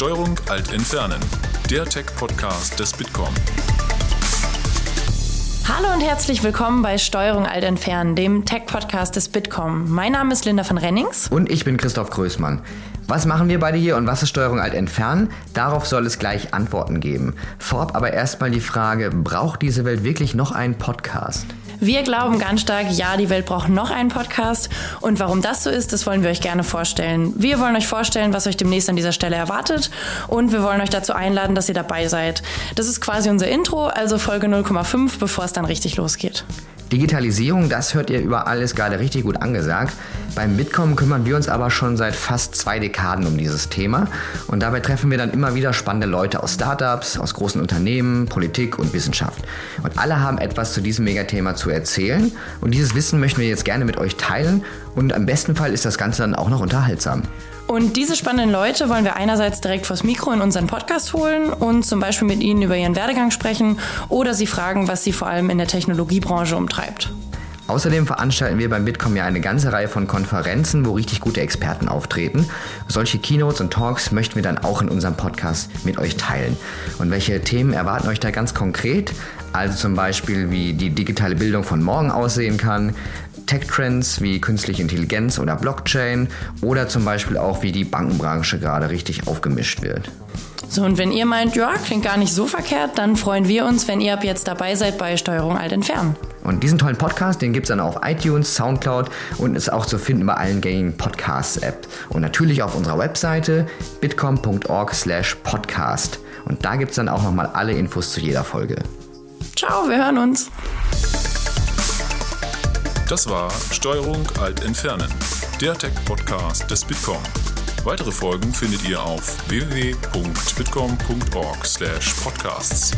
Steuerung Alt Entfernen, der Tech-Podcast des Bitkom. Hallo und herzlich willkommen bei Steuerung Alt Entfernen, dem Tech-Podcast des Bitkom. Mein Name ist Linda von Rennings. Und ich bin Christoph Größmann. Was machen wir beide hier und was ist Steuerung Alt Entfernen? Darauf soll es gleich Antworten geben. Vorab aber erstmal die Frage, braucht diese Welt wirklich noch einen Podcast? Wir glauben ganz stark, ja, die Welt braucht noch einen Podcast. Und warum das so ist, das wollen wir euch gerne vorstellen. Wir wollen euch vorstellen, was euch demnächst an dieser Stelle erwartet. Und wir wollen euch dazu einladen, dass ihr dabei seid. Das ist quasi unser Intro, also Folge 0,5, bevor es dann richtig losgeht. Digitalisierung, das hört ihr überall, ist gerade richtig gut angesagt. Beim Bitkom kümmern wir uns aber schon seit fast zwei Dekaden um dieses Thema und dabei treffen wir dann immer wieder spannende Leute aus Startups, aus großen Unternehmen, Politik und Wissenschaft. Und alle haben etwas zu diesem Megathema zu erzählen und dieses Wissen möchten wir jetzt gerne mit euch teilen und am besten Fall ist das Ganze dann auch noch unterhaltsam. Und diese spannenden Leute wollen wir einerseits direkt vors Mikro in unseren Podcast holen und zum Beispiel mit ihnen über ihren Werdegang sprechen oder sie fragen, was sie vor allem in der Technologiebranche umtreibt. Außerdem veranstalten wir beim Bitkom ja eine ganze Reihe von Konferenzen, wo richtig gute Experten auftreten. Solche Keynotes und Talks möchten wir dann auch in unserem Podcast mit euch teilen. Und welche Themen erwarten euch da ganz konkret? Also zum Beispiel, wie die digitale Bildung von morgen aussehen kann, Tech-Trends wie künstliche Intelligenz oder Blockchain oder zum Beispiel auch, wie die Bankenbranche gerade richtig aufgemischt wird. So, und wenn ihr meint, ja, klingt gar nicht so verkehrt, dann freuen wir uns, wenn ihr ab jetzt dabei seid bei Steuerung Alt Entfernen. Und diesen tollen Podcast, den gibt es dann auf iTunes, Soundcloud und ist auch zu finden bei allen gängigen Podcasts-Apps. Und natürlich auf unserer Webseite bitcom.org slash podcast. Und da gibt es dann auch nochmal alle Infos zu jeder Folge. Ciao, wir hören uns. Das war Steuerung Alt Entfernen, der Tech-Podcast des Bitkom. Weitere Folgen findet ihr auf www.bitkom.org/podcasts.